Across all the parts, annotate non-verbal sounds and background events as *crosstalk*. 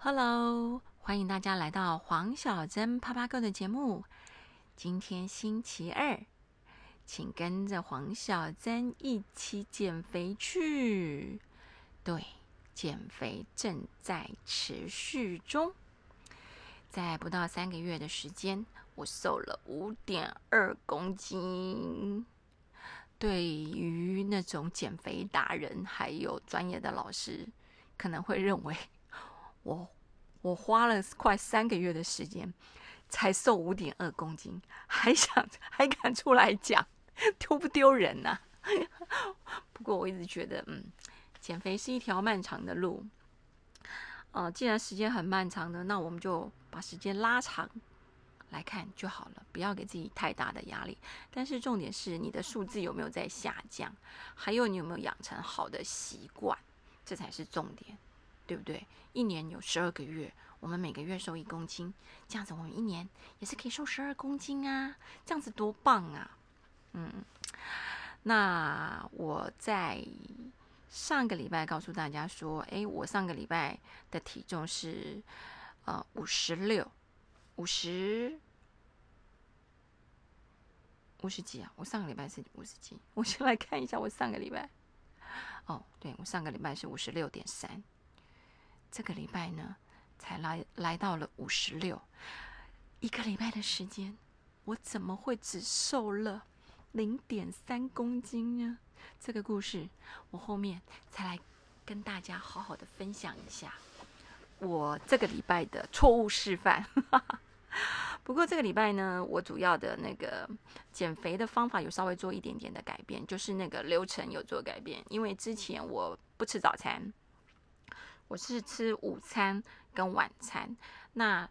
Hello，欢迎大家来到黄小珍啪啪哥的节目。今天星期二，请跟着黄小珍一起减肥去。对，减肥正在持续中。在不到三个月的时间，我瘦了五点二公斤。对于那种减肥达人还有专业的老师，可能会认为我我花了快三个月的时间才瘦五点二公斤，还想 *laughs* 还敢出来讲，丢不丢人呐？*laughs* 不过我一直觉得，嗯，减肥是一条漫长的路。呃，既然时间很漫长的，那我们就把时间拉长。来看就好了，不要给自己太大的压力。但是重点是你的数字有没有在下降，还有你有没有养成好的习惯，这才是重点，对不对？一年有十二个月，我们每个月瘦一公斤，这样子我们一年也是可以瘦十二公斤啊，这样子多棒啊！嗯，那我在上个礼拜告诉大家说，诶，我上个礼拜的体重是呃五十六。五十五十几啊！我上个礼拜是五十几，我先来看一下我上个礼拜。哦，对我上个礼拜是五十六点三，这个礼拜呢才来来到了五十六，一个礼拜的时间，我怎么会只瘦了零点三公斤呢？这个故事我后面才来跟大家好好的分享一下，我这个礼拜的错误示范。*laughs* 不过这个礼拜呢，我主要的那个减肥的方法有稍微做一点点的改变，就是那个流程有做改变。因为之前我不吃早餐，我是吃午餐跟晚餐。那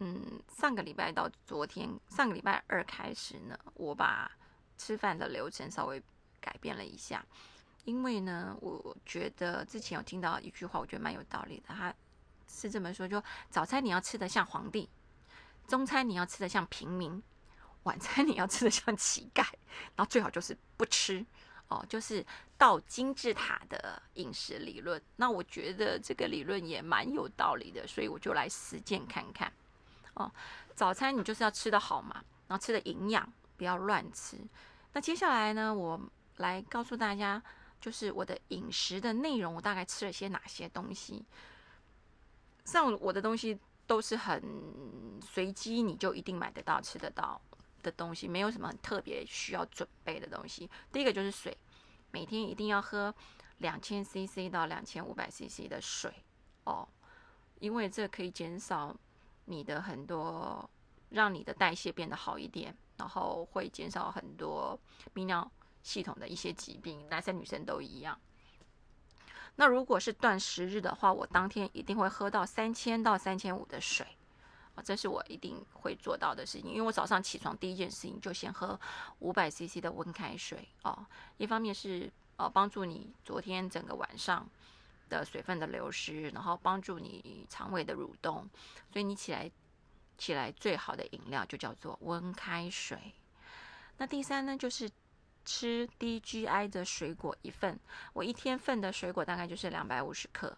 嗯，上个礼拜到昨天，上个礼拜二开始呢，我把吃饭的流程稍微改变了一下。因为呢，我觉得之前有听到一句话，我觉得蛮有道理的。他是这么说：就早餐你要吃的像皇帝。中餐你要吃的像平民，晚餐你要吃的像乞丐，然后最好就是不吃哦，就是到金字塔的饮食理论。那我觉得这个理论也蛮有道理的，所以我就来实践看看哦。早餐你就是要吃的好嘛，然后吃的营养，不要乱吃。那接下来呢，我来告诉大家，就是我的饮食的内容，我大概吃了些哪些东西。像我的东西。都是很随机，你就一定买得到、吃得到的东西，没有什么特别需要准备的东西。第一个就是水，每天一定要喝两千 CC 到两千五百 CC 的水哦，因为这可以减少你的很多，让你的代谢变得好一点，然后会减少很多泌尿系统的一些疾病，男生女生都一样。那如果是断食日的话，我当天一定会喝到三千到三千五的水，这是我一定会做到的事情。因为我早上起床第一件事情就先喝五百 CC 的温开水，哦，一方面是呃帮助你昨天整个晚上的水分的流失，然后帮助你肠胃的蠕动，所以你起来起来最好的饮料就叫做温开水。那第三呢，就是。吃低 GI 的水果一份，我一天份的水果大概就是两百五十克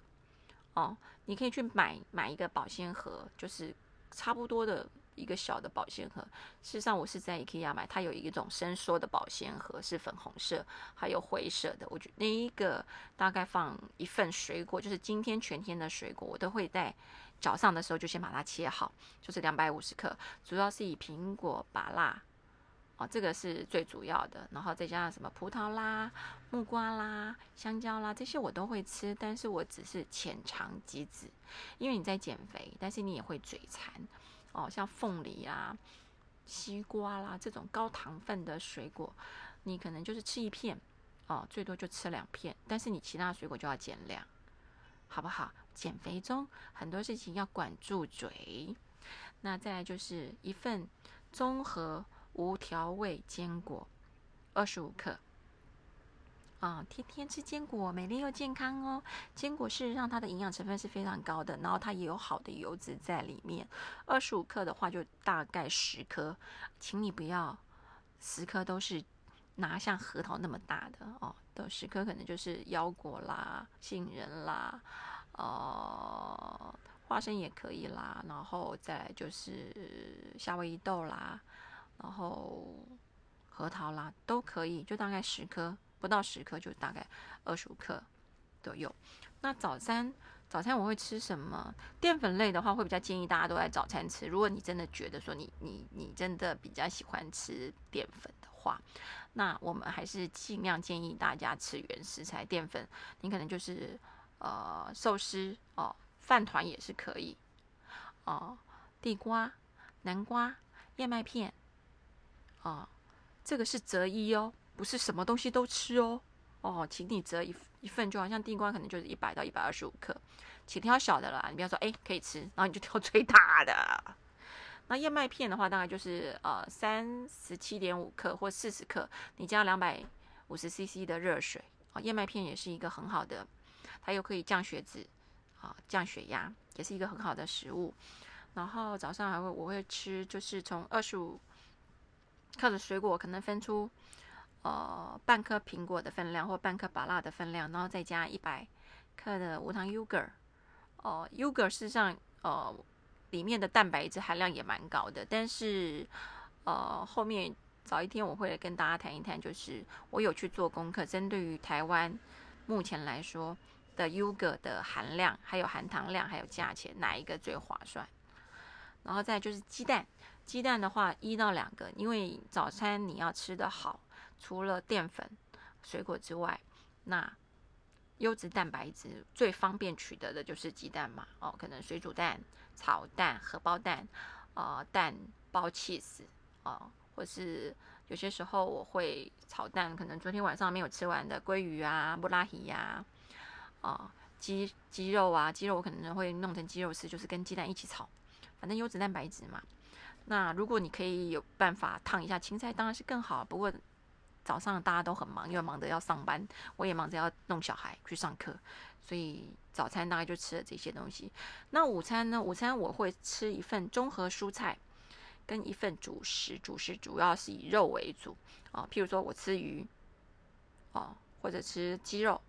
哦。你可以去买买一个保鲜盒，就是差不多的一个小的保鲜盒。事实上，我是在 IKEA 买，它有一种伸缩的保鲜盒，是粉红色还有灰色的。我觉得那一个大概放一份水果，就是今天全天的水果，我都会在早上的时候就先把它切好，就是两百五十克，主要是以苹果、芭辣。哦，这个是最主要的，然后再加上什么葡萄啦、木瓜啦、香蕉啦，这些我都会吃，但是我只是浅尝即止，因为你在减肥，但是你也会嘴馋哦，像凤梨啊、西瓜啦这种高糖分的水果，你可能就是吃一片哦，最多就吃两片，但是你其他水果就要减量，好不好？减肥中很多事情要管住嘴，那再来就是一份综合。无调味坚果，二十五克。啊，天天吃坚果，美丽又健康哦。坚果事实上它的营养成分是非常高的，然后它也有好的油脂在里面。二十五克的话，就大概十颗，请你不要十颗都是拿像核桃那么大的哦，都十颗可能就是腰果啦、杏仁啦、呃花生也可以啦，然后再来就是夏威夷豆啦，然后核桃啦都可以，就大概十颗，不到十颗就大概二十五克左右。那早餐早餐我会吃什么？淀粉类的话，会比较建议大家都在早餐吃。如果你真的觉得说你你你真的比较喜欢吃淀粉的话，那我们还是尽量建议大家吃原食材淀粉。你可能就是呃寿司哦，饭团也是可以哦，地瓜、南瓜、燕麦片哦，这个是择一哦，不是什么东西都吃哦。哦，请你择一一份，就好像地瓜可能就是一百到一百二十五克，请挑小的啦。你不要说哎可以吃，然后你就挑最大的。那燕麦片的话，大概就是呃三十七点五克或四十克，你加两百五十 CC 的热水啊。燕麦片也是一个很好的，它又可以降血脂啊，降血压，也是一个很好的食物。然后早上还会我会吃，就是从二十五靠着水果，可能分出。呃，半颗苹果的分量或半颗芭辣的分量，然后再加一百克的无糖 yogurt。哦，yogurt 事实上，呃，里面的蛋白质含量也蛮高的。但是，呃，后面早一天我会跟大家谈一谈，就是我有去做功课，针对于台湾目前来说的 yogurt 的含量、还有含糖量、还有价钱，哪一个最划算？然后再就是鸡蛋，鸡蛋的话一到两个，因为早餐你要吃的好。除了淀粉、水果之外，那优质蛋白质最方便取得的就是鸡蛋嘛。哦，可能水煮蛋、炒蛋、荷包蛋，呃，蛋包 cheese，哦，或是有些时候我会炒蛋，可能昨天晚上没有吃完的鲑鱼啊、布拉提呀，啊，鸡鸡肉啊，鸡肉我可能会弄成鸡肉丝，就是跟鸡蛋一起炒，反正优质蛋白质嘛。那如果你可以有办法烫一下青菜，当然是更好。不过早上大家都很忙，因为忙着要上班，我也忙着要弄小孩去上课，所以早餐大概就吃了这些东西。那午餐呢？午餐我会吃一份综合蔬菜跟一份主食，主食主要是以肉为主啊。譬如说我吃鱼哦，或者吃鸡肉，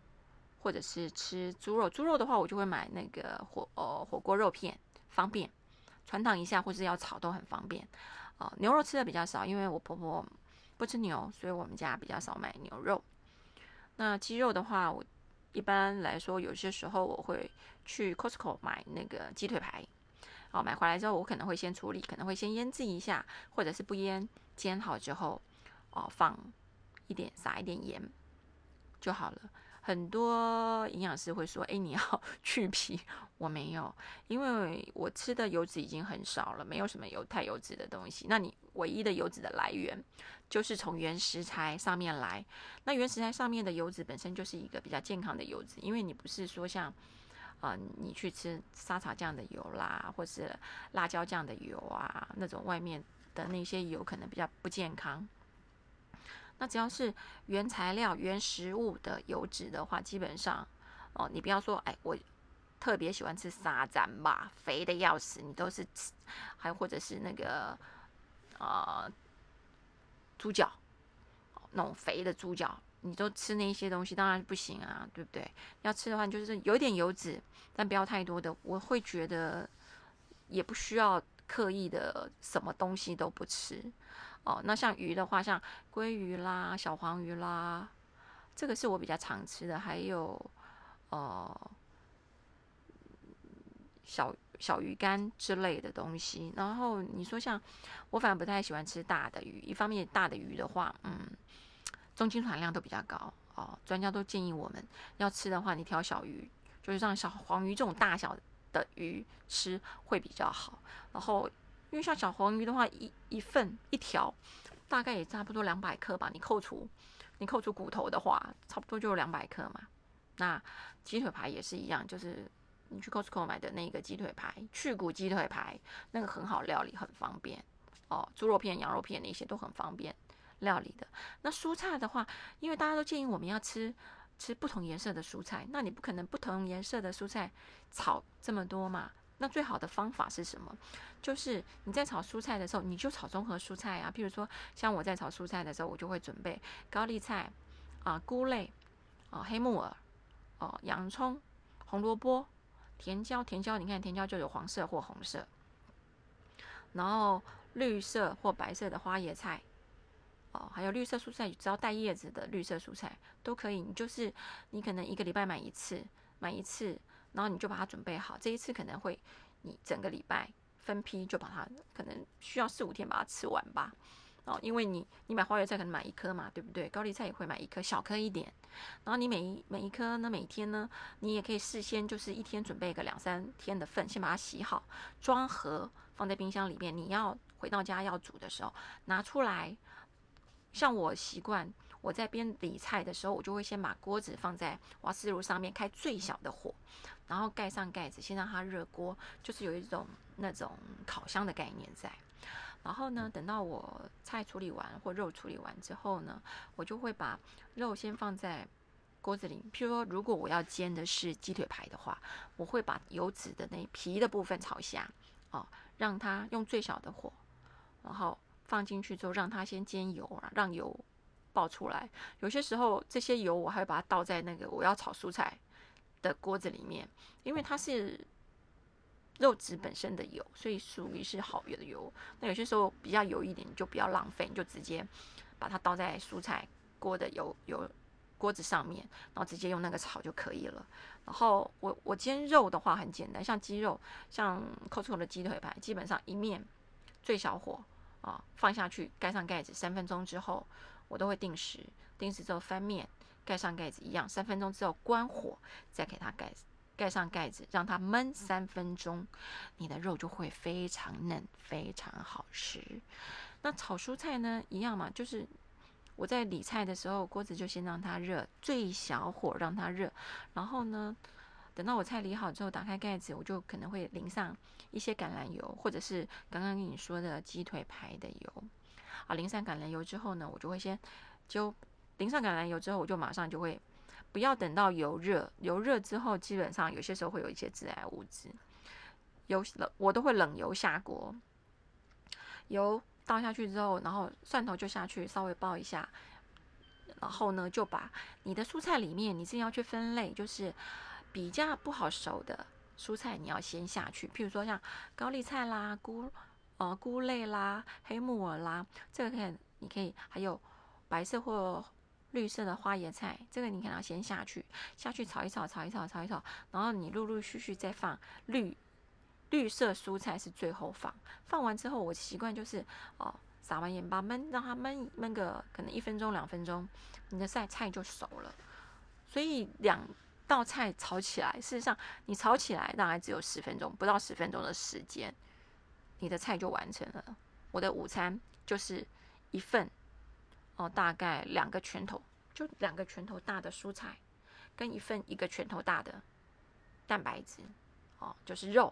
或者是吃猪肉。猪肉的话，我就会买那个火呃火锅肉片，方便传烫一下，或是要炒都很方便啊。牛肉吃的比较少，因为我婆婆。不吃牛，所以我们家比较少买牛肉。那鸡肉的话，我一般来说有些时候我会去 Costco 买那个鸡腿排。哦，买回来之后我可能会先处理，可能会先腌制一下，或者是不腌，煎好之后，哦，放一点撒一点盐就好了。很多营养师会说：“哎，你要 *laughs* 去皮。”我没有，因为我吃的油脂已经很少了，没有什么油太油脂的东西。那你唯一的油脂的来源就是从原食材上面来。那原食材上面的油脂本身就是一个比较健康的油脂，因为你不是说像啊，你去吃沙茶酱的油啦，或是辣椒酱的油啊，那种外面的那些油可能比较不健康。那只要是原材料、原食物的油脂的话，基本上哦，你不要说哎，我特别喜欢吃沙赞吧，肥的要死，你都是吃，还或者是那个呃猪脚，那种肥的猪脚，你都吃那些东西，当然不行啊，对不对？要吃的话，就是有点油脂，但不要太多的。我会觉得也不需要刻意的什么东西都不吃。哦，那像鱼的话，像鲑鱼啦、小黄鱼啦，这个是我比较常吃的。还有，呃，小小鱼干之类的东西。然后你说像我，反而不太喜欢吃大的鱼。一方面，大的鱼的话，嗯，重金属含量都比较高哦。专家都建议我们要吃的话，你挑小鱼，就是像小黄鱼这种大小的鱼吃会比较好。然后。因为像小黄鱼的话，一一份一条大概也差不多两百克吧。你扣除你扣除骨头的话，差不多就两百克嘛。那鸡腿排也是一样，就是你去 Costco 买的那个鸡腿排，去骨鸡腿排，那个很好料理，很方便哦。猪肉片、羊肉片那些都很方便料理的。那蔬菜的话，因为大家都建议我们要吃吃不同颜色的蔬菜，那你不可能不同颜色的蔬菜炒这么多嘛。那最好的方法是什么？就是你在炒蔬菜的时候，你就炒综合蔬菜啊。譬如说，像我在炒蔬菜的时候，我就会准备高丽菜啊、菇类啊、黑木耳哦、洋葱、红萝卜、甜椒，甜椒，你看甜椒就有黄色或红色，然后绿色或白色的花椰菜，哦，还有绿色蔬菜，只要带叶子的绿色蔬菜都可以。你就是你可能一个礼拜买一次，买一次，然后你就把它准备好。这一次可能会你整个礼拜分批就把它，可能需要四五天把它吃完吧。哦，因为你你买花椰菜可能买一颗嘛，对不对？高丽菜也会买一颗，小颗一点。然后你每一每一颗呢，每天呢，你也可以事先就是一天准备个两三天的份，先把它洗好，装盒放在冰箱里面。你要回到家要煮的时候拿出来。像我习惯，我在边理菜的时候，我就会先把锅子放在瓦斯炉上面，开最小的火，然后盖上盖子，先让它热锅，就是有一种那种烤箱的概念在。然后呢，等到我菜处理完或肉处理完之后呢，我就会把肉先放在锅子里。譬如说，如果我要煎的是鸡腿排的话，我会把油脂的那皮的部分炒下，哦，让它用最小的火，然后放进去之后，让它先煎油啊，让油爆出来。有些时候这些油我还会把它倒在那个我要炒蔬菜的锅子里面，因为它是。肉质本身的油，所以属于是好油的油。那有些时候比较油一点，你就不要浪费，你就直接把它倒在蔬菜锅的油油锅子上面，然后直接用那个炒就可以了。然后我我煎肉的话很简单，像鸡肉，像 Costco 的鸡腿排，基本上一面最小火啊放下去，盖上盖子，三分钟之后我都会定时，定时之后翻面，盖上盖子一样，三分钟之后关火，再给它盖。盖上盖子，让它焖三分钟，你的肉就会非常嫩，非常好吃。那炒蔬菜呢，一样嘛，就是我在理菜的时候，锅子就先让它热，最小火让它热。然后呢，等到我菜理好之后，打开盖子，我就可能会淋上一些橄榄油，或者是刚刚跟你说的鸡腿排的油。淋上橄榄油之后呢，我就会先就淋上橄榄油之后，我就马上就会。不要等到油热，油热之后，基本上有些时候会有一些致癌物质。油冷，我都会冷油下锅，油倒下去之后，然后蒜头就下去稍微爆一下，然后呢，就把你的蔬菜里面，你自己要去分类，就是比较不好熟的蔬菜，你要先下去。譬如说像高丽菜啦、菇呃菇类啦、黑木耳啦，这个可以，你可以还有白色或。绿色的花椰菜，这个你可能要先下去，下去炒一炒，炒一炒，炒一炒，然后你陆陆续续再放绿绿色蔬菜是最后放。放完之后，我习惯就是哦，撒完盐巴焖，让它焖焖个可能一分钟两分钟，你的菜菜就熟了。所以两道菜炒起来，事实上你炒起来大概只有十分钟，不到十分钟的时间，你的菜就完成了。我的午餐就是一份。哦，大概两个拳头，就两个拳头大的蔬菜，跟一份一个拳头大的蛋白质，哦，就是肉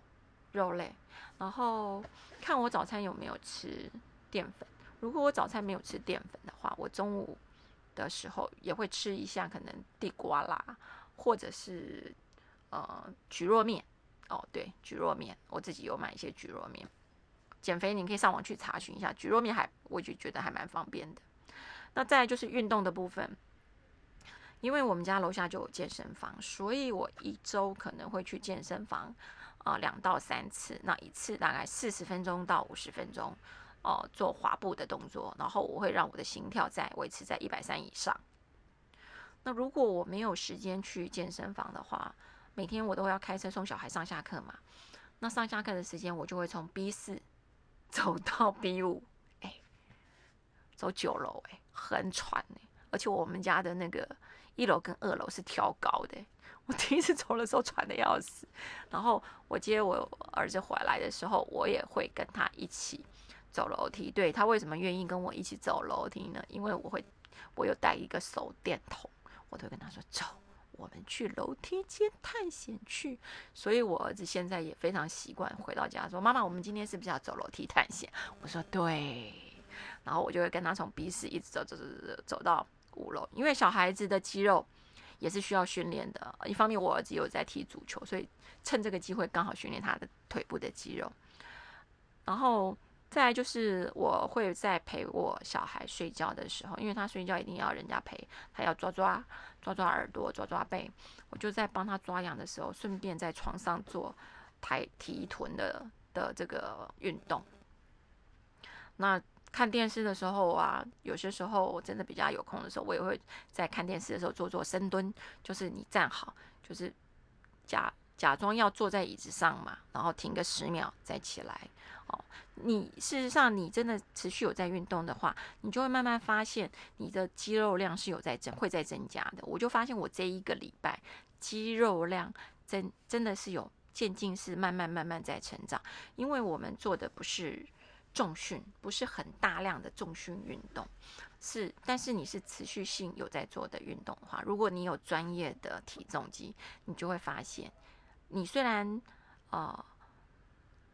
肉类。然后看我早餐有没有吃淀粉。如果我早餐没有吃淀粉的话，我中午的时候也会吃一下可能地瓜啦，或者是呃菊若面。哦，对，菊若面，我自己有买一些菊若面。减肥你可以上网去查询一下菊若面，还我就觉得还蛮方便的。那再就是运动的部分，因为我们家楼下就有健身房，所以我一周可能会去健身房啊两到三次，那一次大概四十分钟到五十分钟，哦做滑步的动作，然后我会让我的心跳在维持在一百三以上。那如果我没有时间去健身房的话，每天我都要开车送小孩上下课嘛，那上下课的时间我就会从 B 四 *laughs* 走到 B 五。哎走九楼哎，很喘哎，而且我们家的那个一楼跟二楼是挑高的，我第一次走的时候喘的要死。然后我接我儿子回来的时候，我也会跟他一起走楼梯。对他为什么愿意跟我一起走楼梯呢？因为我会，我有带一个手电筒，我都跟他说走，我们去楼梯间探险去。所以我儿子现在也非常习惯回到家说：“妈妈，我们今天是不是要走楼梯探险？”我说：“对。”然后我就会跟他从 B 室一直走走走走走到五楼，因为小孩子的肌肉也是需要训练的。一方面我儿子有在踢足球，所以趁这个机会刚好训练他的腿部的肌肉。然后再来就是我会在陪我小孩睡觉的时候，因为他睡觉一定要人家陪，他要抓抓抓抓耳朵、抓抓背，我就在帮他抓痒的时候，顺便在床上做抬提臀的的这个运动。那看电视的时候啊，有些时候我真的比较有空的时候，我也会在看电视的时候做做深蹲，就是你站好，就是假假装要坐在椅子上嘛，然后停个十秒再起来。哦，你事实上你真的持续有在运动的话，你就会慢慢发现你的肌肉量是有在增，会在增加的。我就发现我这一个礼拜肌肉量真真的是有渐进式慢慢慢慢在成长，因为我们做的不是重训，不是很大量的重训运动，是但是你是持续性有在做的运动的话，如果你有专业的体重机，你就会发现你虽然呃。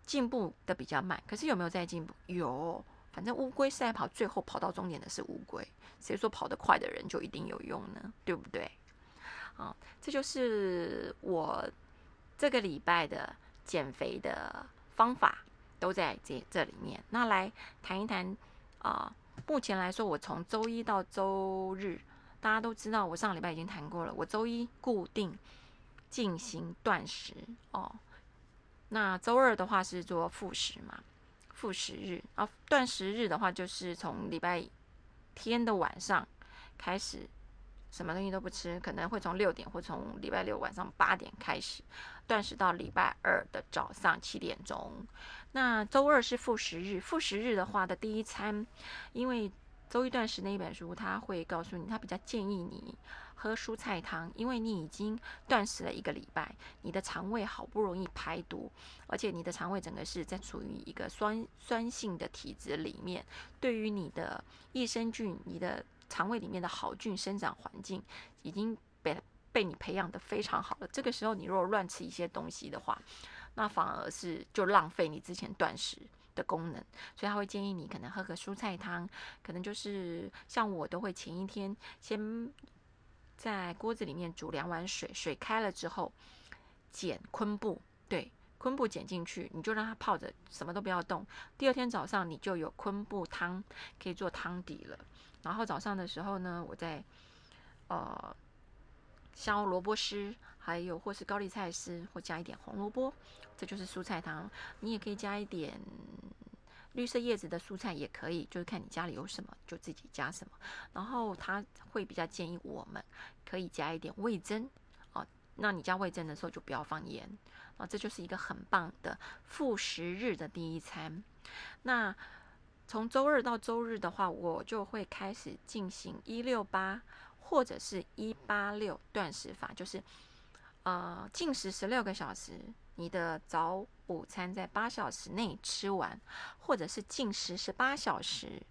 进步的比较慢，可是有没有在进步？有，反正乌龟赛跑最后跑到终点的是乌龟，谁说跑得快的人就一定有用呢？对不对？啊，这就是我这个礼拜的减肥的方法都在这这里面。那来谈一谈啊，目前来说，我从周一到周日，大家都知道，我上礼拜已经谈过了，我周一固定进行断食哦。那周二的话是做复食嘛，复食日啊，断食日的话就是从礼拜天的晚上开始，什么东西都不吃，可能会从六点或从礼拜六晚上八点开始断食到礼拜二的早上七点钟。那周二是复食日，复食日的话的第一餐，因为周一断食那一本书，他会告诉你，他比较建议你。喝蔬菜汤，因为你已经断食了一个礼拜，你的肠胃好不容易排毒，而且你的肠胃整个是在处于一个酸酸性的体质里面，对于你的益生菌、你的肠胃里面的好菌生长环境已经被被你培养的非常好了。这个时候，你如果乱吃一些东西的话，那反而是就浪费你之前断食的功能。所以他会建议你可能喝个蔬菜汤，可能就是像我都会前一天先。在锅子里面煮两碗水，水开了之后，剪昆布，对，昆布剪进去，你就让它泡着，什么都不要动。第二天早上你就有昆布汤可以做汤底了。然后早上的时候呢，我再呃削萝卜丝，还有或是高丽菜丝，或加一点红萝卜，这就是蔬菜汤。你也可以加一点。绿色叶子的蔬菜也可以，就是看你家里有什么就自己加什么。然后他会比较建议我们可以加一点味增哦。那你加味增的时候就不要放盐啊。这就是一个很棒的复食日的第一餐。那从周二到周日的话，我就会开始进行一六八或者是一八六断食法，就是呃进食十六个小时。你的早午餐在八小时内吃完，或者是进食是八小时，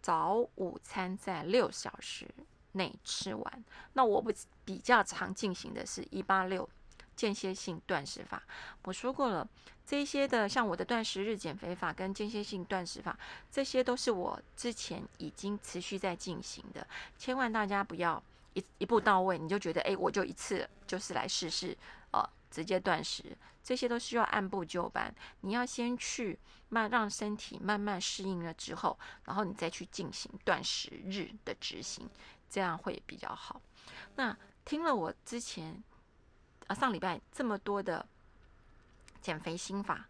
早午餐在六小时内吃完。那我不比较常进行的是一八六间歇性断食法。我说过了，这些的像我的断食日减肥法跟间歇性断食法，这些都是我之前已经持续在进行的。千万大家不要一一步到位，你就觉得哎，我就一次就是来试试，呃。直接断食，这些都需要按部就班。你要先去慢让身体慢慢适应了之后，然后你再去进行断食日的执行，这样会比较好。那听了我之前啊上礼拜这么多的减肥心法，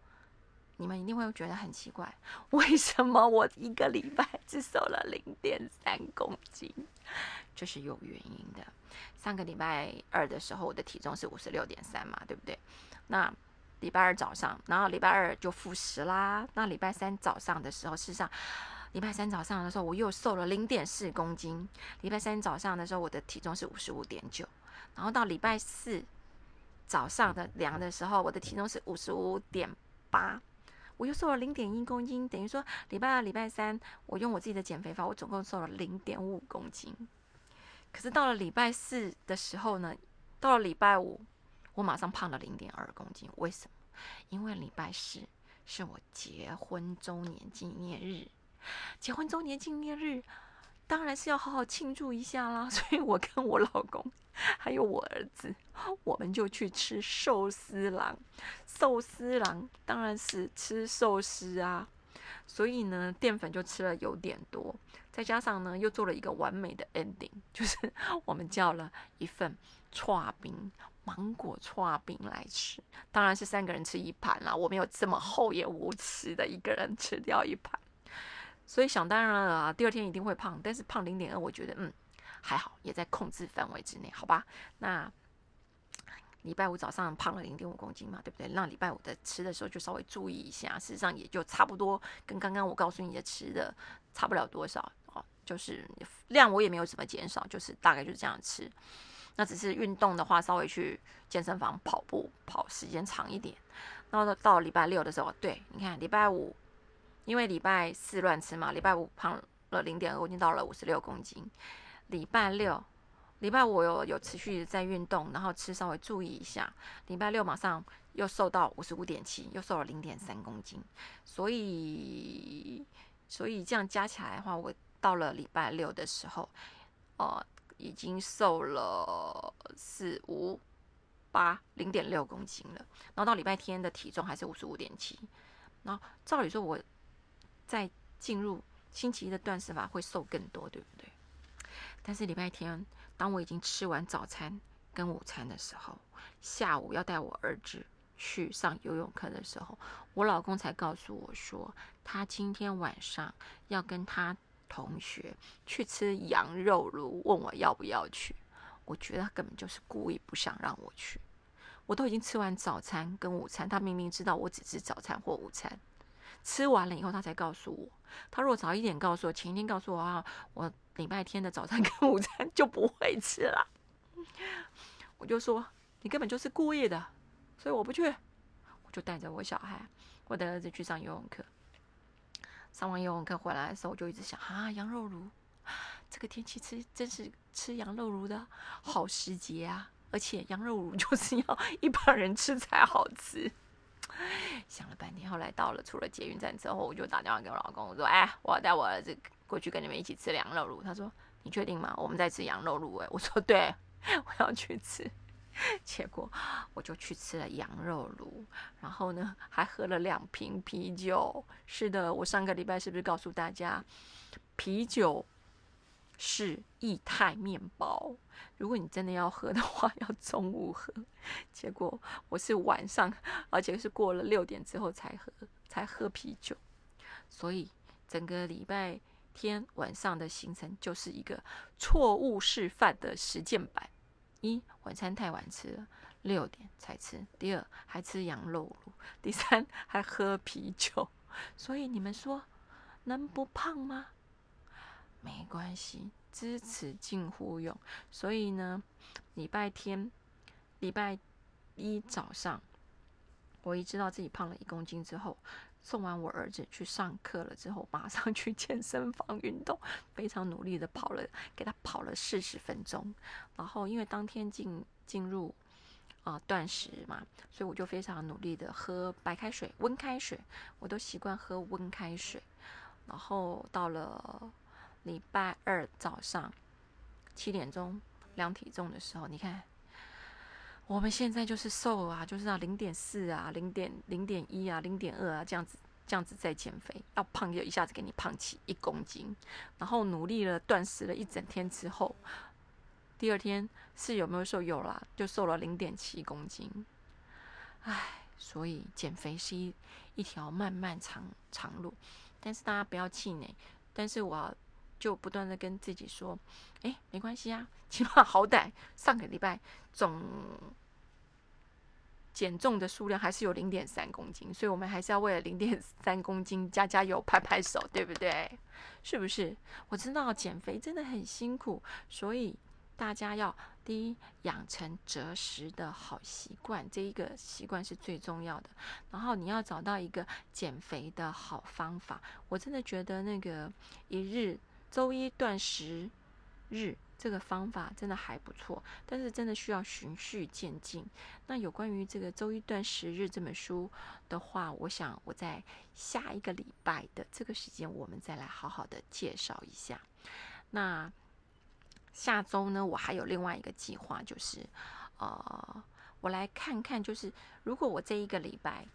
你们一定会觉得很奇怪，*laughs* 为什么我一个礼拜只瘦了零点三公斤？这是有原因的。上个礼拜二的时候，我的体重是五十六点三嘛，对不对？那礼拜二早上，然后礼拜二就复食啦。那礼拜三早上的时候，事实上，礼拜三早上的时候，我又瘦了零点四公斤。礼拜三早上的时候，我的体重是五十五点九，然后到礼拜四早上的量的时候，我的体重是五十五点八，我又瘦了零点一公斤。等于说，礼拜二、礼拜三，我用我自己的减肥法，我总共瘦了零点五公斤。可是到了礼拜四的时候呢，到了礼拜五，我马上胖了零点二公斤。为什么？因为礼拜四是我结婚周年纪念日，结婚周年纪念日当然是要好好庆祝一下啦。*laughs* 所以我跟我老公还有我儿子，我们就去吃寿司郎。寿司郎当然是吃寿司啊。所以呢，淀粉就吃了有点多，再加上呢，又做了一个完美的 ending，*laughs* 就是我们叫了一份串冰，芒果串冰来吃。当然是三个人吃一盘啦，我没有这么厚颜无耻的一个人吃掉一盘。所以想当然了啊，第二天一定会胖，但是胖零点二，我觉得嗯还好，也在控制范围之内，好吧？那。礼拜五早上胖了零点五公斤嘛，对不对？那礼拜五的吃的时候就稍微注意一下，事实上也就差不多跟刚刚我告诉你的吃的差不了多少哦，就是量我也没有怎么减少，就是大概就是这样吃。那只是运动的话，稍微去健身房跑步跑时间长一点。然后到礼拜六的时候，对，你看礼拜五因为礼拜四乱吃嘛，礼拜五胖了零点二公斤，到了五十六公斤。礼拜六。礼拜五有有持续在运动，然后吃稍微注意一下。礼拜六马上又瘦到五十五点七，又瘦了零点三公斤。所以，所以这样加起来的话，我到了礼拜六的时候，呃，已经瘦了四五八零点六公斤了。然后到礼拜天的体重还是五十五点七。然后照理说，我再进入星期一的断食法会瘦更多，对不对？但是礼拜天。当我已经吃完早餐跟午餐的时候，下午要带我儿子去上游泳课的时候，我老公才告诉我说，他今天晚上要跟他同学去吃羊肉炉，问我要不要去。我觉得他根本就是故意不想让我去。我都已经吃完早餐跟午餐，他明明知道我只吃早餐或午餐，吃完了以后他才告诉我。他如果早一点告诉我，前一天告诉我啊，我。礼拜天的早餐 *laughs* 跟午餐就不会吃了，*laughs* 我就说你根本就是故意的，所以我不去，我就带着我小孩，我的儿子去上游泳课。上完游泳课回来的时候，我就一直想啊，羊肉炉，这个天气吃真是吃羊肉炉的好时节啊！而且羊肉炉 *laughs* 就是要一帮人吃才好吃。*sighs* 想了半天，后来到了出了捷运站之后，我就打电话给我老公，我说：“哎，我要带我儿子。”过去跟你们一起吃羊肉炉，他说：“你确定吗？我们在吃羊肉炉。”哎，我说：“对，*laughs* 我要去吃。”结果我就去吃了羊肉炉，然后呢，还喝了两瓶啤酒。是的，我上个礼拜是不是告诉大家，啤酒是液态面包？如果你真的要喝的话，*laughs* 要中午喝。结果我是晚上，而且是过了六点之后才喝，才喝啤酒。所以整个礼拜。天晚上的行程就是一个错误示范的实践版：一晚餐太晚吃了，六点才吃；第二还吃羊肉炉；第三还喝啤酒。*laughs* 所以你们说能不胖吗？没关系，知耻近乎勇。所以呢，礼拜天、礼拜一早上，我一知道自己胖了一公斤之后。送完我儿子去上课了之后，马上去健身房运动，非常努力的跑了，给他跑了四十分钟。然后因为当天进进入啊断食嘛，所以我就非常努力的喝白开水、温开水，我都习惯喝温开水。然后到了礼拜二早上七点钟量体重的时候，你看。我们现在就是瘦啊，就是啊零点四啊，零点零点一啊，零点二啊，这样子这样子在减肥，要胖就一下子给你胖起一公斤，然后努力了断食了一整天之后，第二天是有没有瘦？有啦，就瘦了零点七公斤。唉，所以减肥是一一条漫漫长长路，但是大家不要气馁，但是我就不断的跟自己说，哎，没关系啊，起码好歹上个礼拜总。减重的数量还是有零点三公斤，所以我们还是要为了零点三公斤加加油、拍拍手，对不对？是不是？我知道减肥真的很辛苦，所以大家要第一养成择食的好习惯，这一个习惯是最重要的。然后你要找到一个减肥的好方法。我真的觉得那个一日周一断食日。这个方法真的还不错，但是真的需要循序渐进。那有关于这个《周一断食日》这本书的话，我想我在下一个礼拜的这个时间，我们再来好好的介绍一下。那下周呢，我还有另外一个计划，就是呃，我来看看，就是如果我这一个礼拜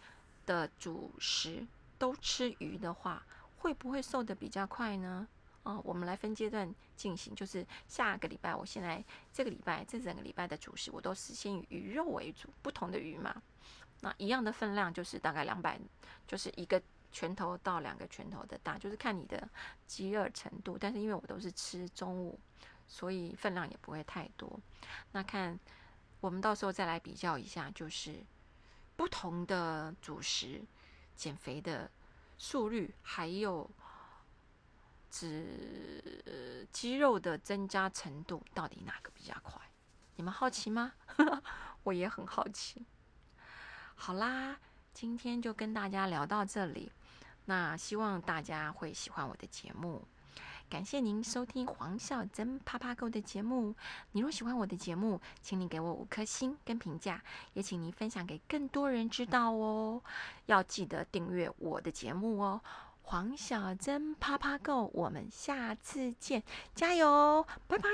的主食都吃鱼的话，会不会瘦的比较快呢？哦，我们来分阶段进行，就是下个礼拜，我现在这个礼拜这整个礼拜的主食，我都是先以鱼肉为主，不同的鱼嘛。那一样的分量就是大概两百，就是一个拳头到两个拳头的大，就是看你的饥饿程度。但是因为我都是吃中午，所以分量也不会太多。那看我们到时候再来比较一下，就是不同的主食减肥的速率，还有脂肌肉的增加程度，到底哪个比较快？你们好奇吗？*laughs* 我也很好奇。好啦，今天就跟大家聊到这里。那希望大家会喜欢我的节目。感谢您收听黄孝珍啪啪购的节目。你若喜欢我的节目，请你给我五颗星跟评价，也请您分享给更多人知道哦。要记得订阅我的节目哦。黄小珍啪啪够，我们下次见，加油，拜拜。